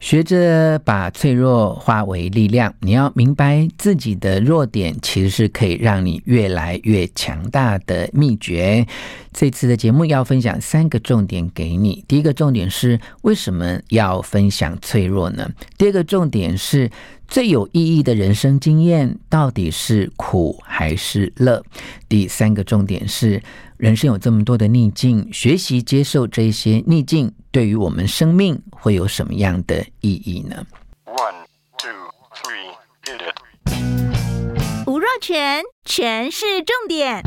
学着把脆弱化为力量，你要明白自己的弱点其实是可以让你越来越强大的秘诀。这次的节目要分享三个重点给你。第一个重点是为什么要分享脆弱呢？第二个重点是最有意义的人生经验到底是苦还是乐？第三个重点是。人生有这么多的逆境，学习接受这些逆境，对于我们生命会有什么样的意义呢？One, two, three, hit it. 吴若全，全是重点，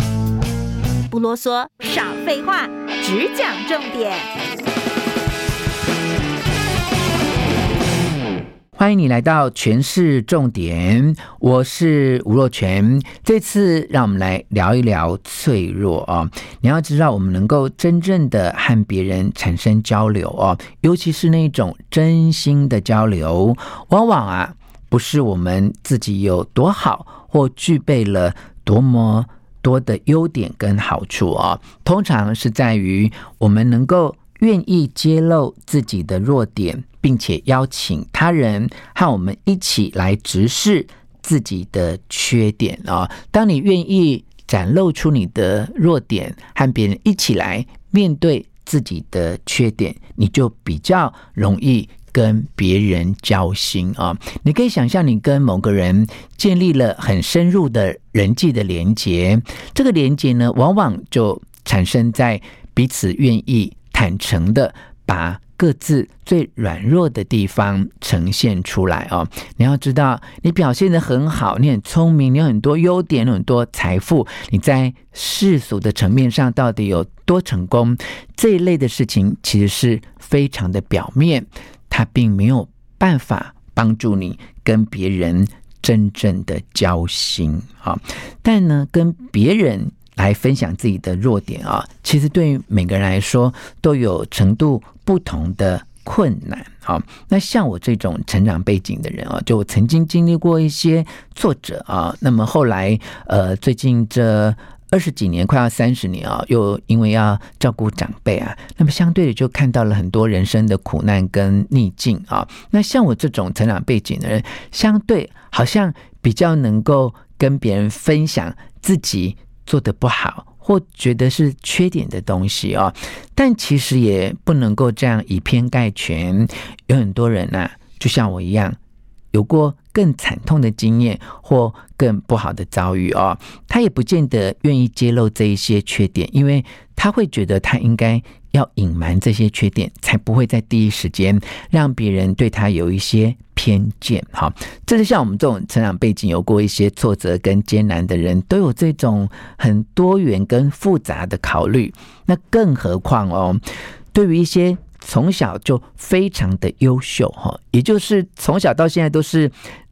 不啰嗦，少废话，只讲重点。欢迎你来到权式重点，我是吴若权。这次让我们来聊一聊脆弱哦。你要知道，我们能够真正的和别人产生交流哦，尤其是那种真心的交流，往往啊不是我们自己有多好，或具备了多么多的优点跟好处哦，通常是在于我们能够愿意揭露自己的弱点。并且邀请他人和我们一起来直视自己的缺点啊！当你愿意展露出你的弱点，和别人一起来面对自己的缺点，你就比较容易跟别人交心啊！你可以想象，你跟某个人建立了很深入的人际的连接，这个连接呢，往往就产生在彼此愿意坦诚的把。各自最软弱的地方呈现出来哦。你要知道，你表现的很好，你很聪明，你有很多优点，有很多财富，你在世俗的层面上到底有多成功？这一类的事情其实是非常的表面，它并没有办法帮助你跟别人真正的交心啊。但呢，跟别人。来分享自己的弱点啊，其实对于每个人来说都有程度不同的困难。好，那像我这种成长背景的人啊，就我曾经经历过一些挫折啊。那么后来，呃，最近这二十几年，快要三十年啊，又因为要照顾长辈啊，那么相对的就看到了很多人生的苦难跟逆境啊。那像我这种成长背景的人，相对好像比较能够跟别人分享自己。做的不好，或觉得是缺点的东西哦，但其实也不能够这样以偏概全。有很多人呐，就像我一样，有过更惨痛的经验或更不好的遭遇哦，他也不见得愿意揭露这一些缺点，因为他会觉得他应该。要隐瞒这些缺点，才不会在第一时间让别人对他有一些偏见。哈，这是像我们这种成长背景有过一些挫折跟艰难的人，都有这种很多元跟复杂的考虑。那更何况哦，对于一些从小就非常的优秀，哈，也就是从小到现在都是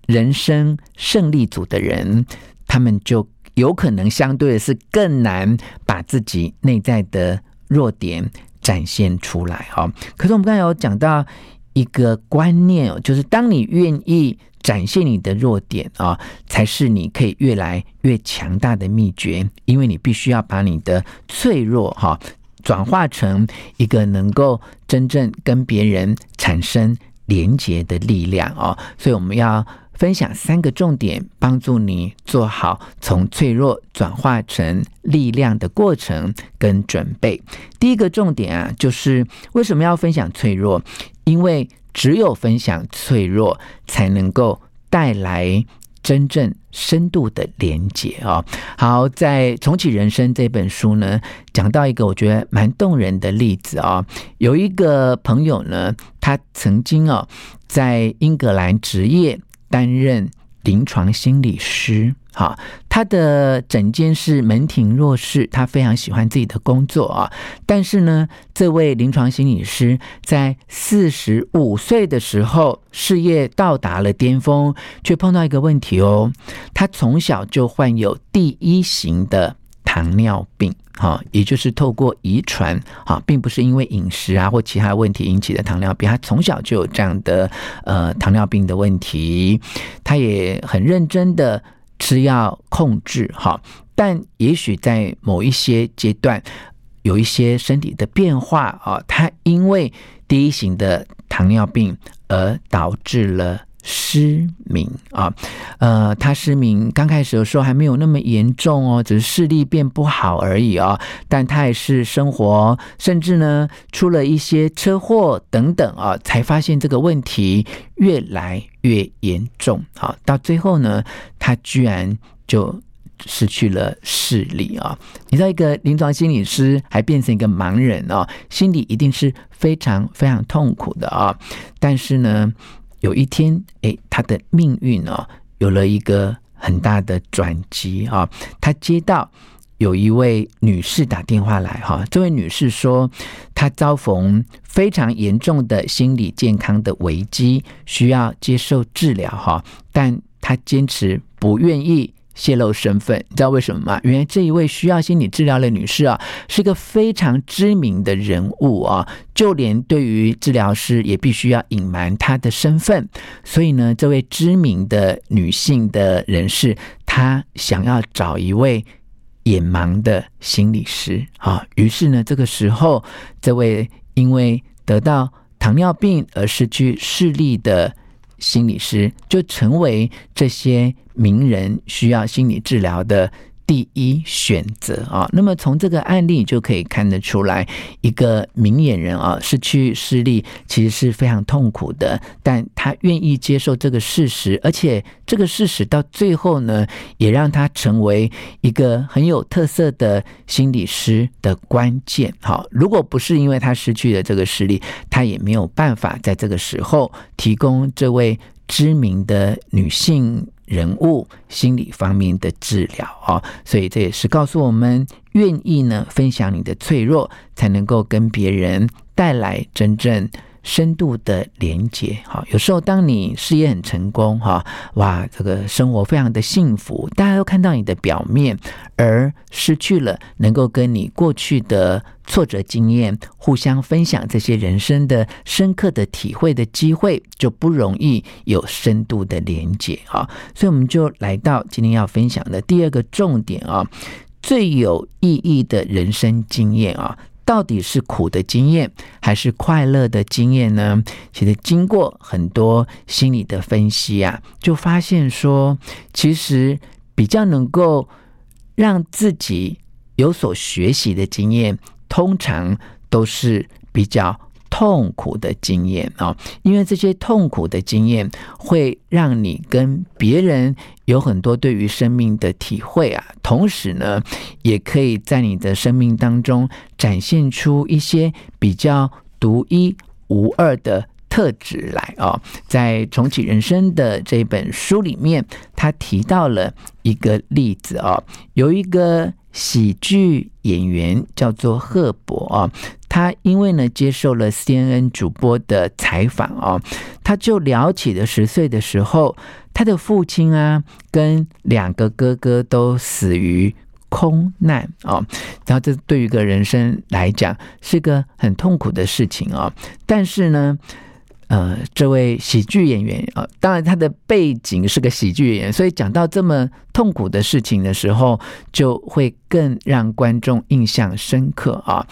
人生胜利组的人，他们就有可能相对的是更难把自己内在的弱点。展现出来哈，可是我们刚才有讲到一个观念哦，就是当你愿意展现你的弱点啊，才是你可以越来越强大的秘诀。因为你必须要把你的脆弱哈转化成一个能够真正跟别人产生连结的力量哦，所以我们要。分享三个重点，帮助你做好从脆弱转化成力量的过程跟准备。第一个重点啊，就是为什么要分享脆弱？因为只有分享脆弱，才能够带来真正深度的连接啊。好，在《重启人生》这本书呢，讲到一个我觉得蛮动人的例子啊。有一个朋友呢，他曾经哦，在英格兰执业。担任临床心理师哈，他的整间是门庭若市，他非常喜欢自己的工作啊。但是呢，这位临床心理师在四十五岁的时候，事业到达了巅峰，却碰到一个问题哦，他从小就患有第一型的糖尿病。哈，也就是透过遗传，哈，并不是因为饮食啊或其他问题引起的糖尿病，他从小就有这样的呃糖尿病的问题，他也很认真的吃药控制，哈，但也许在某一些阶段有一些身体的变化啊，他因为第一型的糖尿病而导致了。失明啊，呃，他失明刚开始的时候还没有那么严重哦，只是视力变不好而已啊。但他也是生活，甚至呢出了一些车祸等等啊，才发现这个问题越来越严重啊。到最后呢，他居然就失去了视力啊。你知道，一个临床心理师还变成一个盲人哦，心里一定是非常非常痛苦的啊。但是呢。有一天，哎，他的命运哦，有了一个很大的转机啊！他接到有一位女士打电话来，哈，这位女士说，她遭逢非常严重的心理健康的危机，需要接受治疗，哈，但她坚持不愿意。泄露身份，你知道为什么吗？原来这一位需要心理治疗的女士啊，是个非常知名的人物啊，就连对于治疗师也必须要隐瞒她的身份。所以呢，这位知名的女性的人士，她想要找一位眼盲的心理师啊。于是呢，这个时候，这位因为得到糖尿病而失去视力的心理师，就成为这些。名人需要心理治疗的第一选择啊，那么从这个案例就可以看得出来，一个明眼人啊失去视力其实是非常痛苦的，但他愿意接受这个事实，而且这个事实到最后呢，也让他成为一个很有特色的心理师的关键。好，如果不是因为他失去了这个视力，他也没有办法在这个时候提供这位知名的女性。人物心理方面的治疗啊，所以这也是告诉我们，愿意呢分享你的脆弱，才能够跟别人带来真正深度的连接。哈，有时候当你事业很成功，哈，哇，这个生活非常的幸福，大家都看到你的表面，而失去了能够跟你过去的。挫折经验，互相分享这些人生的深刻的体会的机会，就不容易有深度的连接哈。所以我们就来到今天要分享的第二个重点啊，最有意义的人生经验啊，到底是苦的经验还是快乐的经验呢？其实经过很多心理的分析啊，就发现说，其实比较能够让自己有所学习的经验。通常都是比较痛苦的经验啊，因为这些痛苦的经验会让你跟别人有很多对于生命的体会啊，同时呢，也可以在你的生命当中展现出一些比较独一无二的特质来啊。在重启人生的这本书里面，他提到了一个例子啊，有一个。喜剧演员叫做赫伯啊，他因为呢接受了 CNN 主播的采访啊，他就聊起了十岁的时候，他的父亲啊跟两个哥哥都死于空难啊，然后这对于一个人生来讲是个很痛苦的事情啊，但是呢。呃，这位喜剧演员啊，当然他的背景是个喜剧演员，所以讲到这么痛苦的事情的时候，就会更让观众印象深刻啊。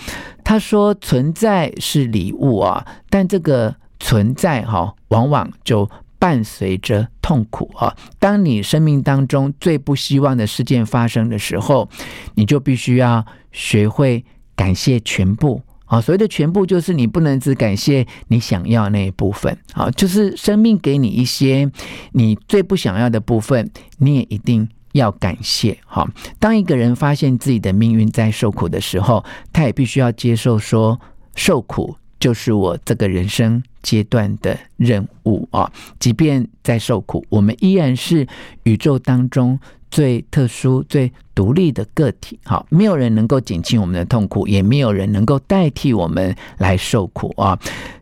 他说：“存在是礼物啊，但这个存在哈，往往就伴随着痛苦啊。当你生命当中最不希望的事件发生的时候，你就必须要学会感谢全部。”啊，所谓的全部就是你不能只感谢你想要那一部分啊，就是生命给你一些你最不想要的部分，你也一定要感谢。哈，当一个人发现自己的命运在受苦的时候，他也必须要接受说，受苦就是我这个人生阶段的任务啊。即便在受苦，我们依然是宇宙当中最特殊、最独立的个体。好，没有人能够减轻我们的痛苦，也没有人能够代替我们来受苦啊！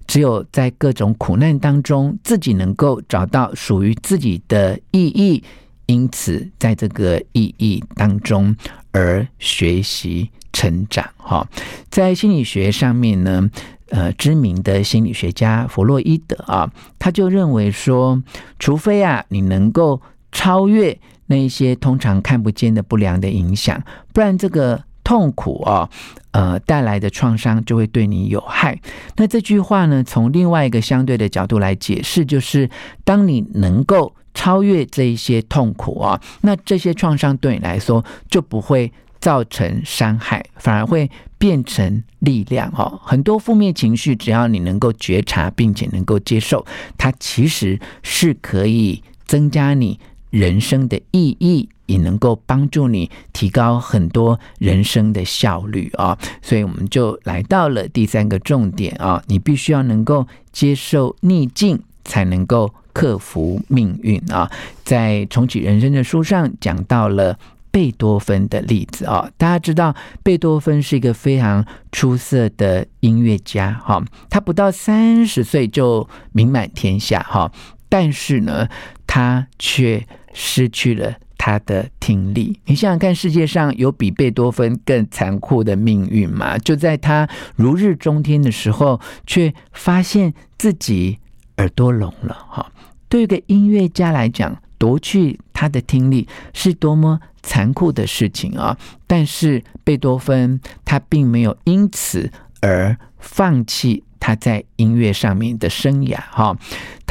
只有在各种苦难当中，自己能够找到属于自己的意义，因此在这个意义当中而学习成长。哈，在心理学上面呢。呃，知名的心理学家弗洛伊德啊，他就认为说，除非啊，你能够超越那一些通常看不见的不良的影响，不然这个痛苦啊，呃，带来的创伤就会对你有害。那这句话呢，从另外一个相对的角度来解释，就是当你能够超越这一些痛苦啊，那这些创伤对你来说就不会。造成伤害，反而会变成力量哦。很多负面情绪，只要你能够觉察，并且能够接受，它其实是可以增加你人生的意义，也能够帮助你提高很多人生的效率啊。所以，我们就来到了第三个重点啊，你必须要能够接受逆境，才能够克服命运啊。在重启人生的书上讲到了。贝多芬的例子啊，大家知道贝多芬是一个非常出色的音乐家哈，他不到三十岁就名满天下哈，但是呢，他却失去了他的听力。你想想看，世界上有比贝多芬更残酷的命运吗？就在他如日中天的时候，却发现自己耳朵聋了哈。对一个音乐家来讲，夺去他的听力是多么残酷的事情啊！但是贝多芬他并没有因此而放弃他在音乐上面的生涯哈，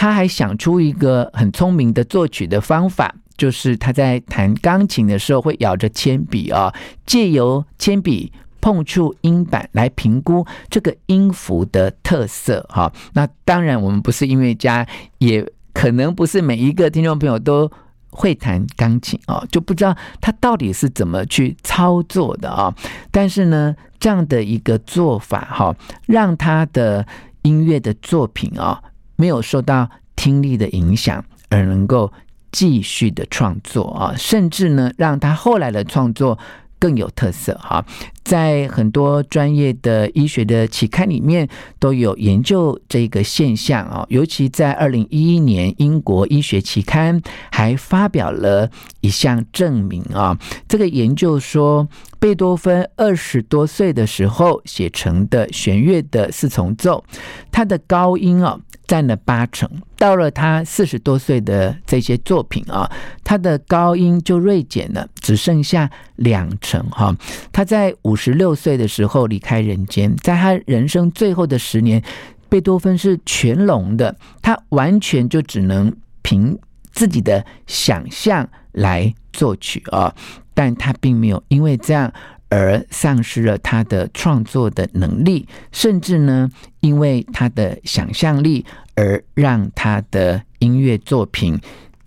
他还想出一个很聪明的作曲的方法，就是他在弹钢琴的时候会咬着铅笔啊，借由铅笔碰触音板来评估这个音符的特色哈。那当然，我们不是音乐家，也可能不是每一个听众朋友都。会弹钢琴啊，就不知道他到底是怎么去操作的啊。但是呢，这样的一个做法哈，让他的音乐的作品啊，没有受到听力的影响，而能够继续的创作啊，甚至呢，让他后来的创作。更有特色哈，在很多专业的医学的期刊里面都有研究这个现象啊，尤其在二零一一年，英国医学期刊还发表了一项证明啊，这个研究说，贝多芬二十多岁的时候写成的弦乐的四重奏，他的高音啊。占了八成，到了他四十多岁的这些作品啊，他的高音就锐减了，只剩下两成哈。他在五十六岁的时候离开人间，在他人生最后的十年，贝多芬是全聋的，他完全就只能凭自己的想象来作曲啊，但他并没有因为这样。而丧失了他的创作的能力，甚至呢，因为他的想象力而让他的音乐作品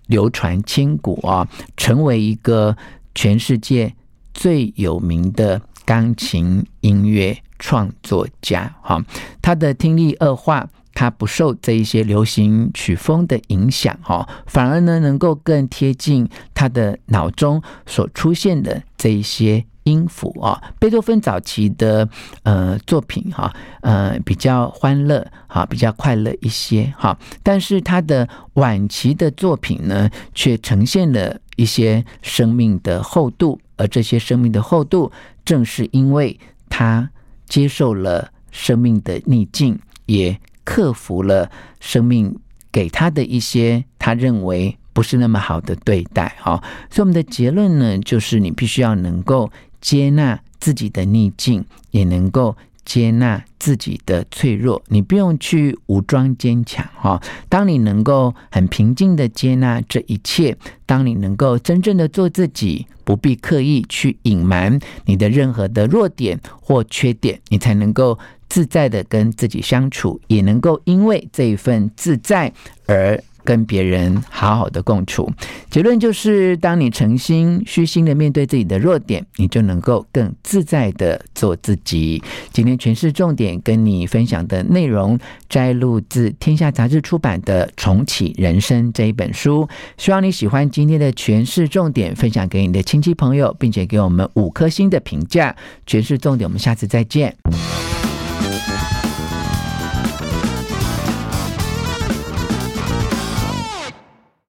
流传千古啊，成为一个全世界最有名的钢琴音乐创作家。哈，他的听力恶化，他不受这一些流行曲风的影响，哈，反而呢，能够更贴近他的脑中所出现的这一些。音符啊，贝多芬早期的呃作品哈，呃比较欢乐哈，比较快乐一些哈，但是他的晚期的作品呢，却呈现了一些生命的厚度，而这些生命的厚度，正是因为他接受了生命的逆境，也克服了生命给他的一些他认为不是那么好的对待哈，所以我们的结论呢，就是你必须要能够。接纳自己的逆境，也能够接纳自己的脆弱。你不用去武装坚强哈。当你能够很平静的接纳这一切，当你能够真正的做自己，不必刻意去隐瞒你的任何的弱点或缺点，你才能够自在的跟自己相处，也能够因为这一份自在而跟别人好好的共处。结论就是，当你诚心虚心的面对自己的弱点，你就能够更自在的做自己。今天权式重点跟你分享的内容摘录自天下杂志出版的《重启人生》这一本书。希望你喜欢今天的权式重点，分享给你的亲戚朋友，并且给我们五颗星的评价。权式重点，我们下次再见。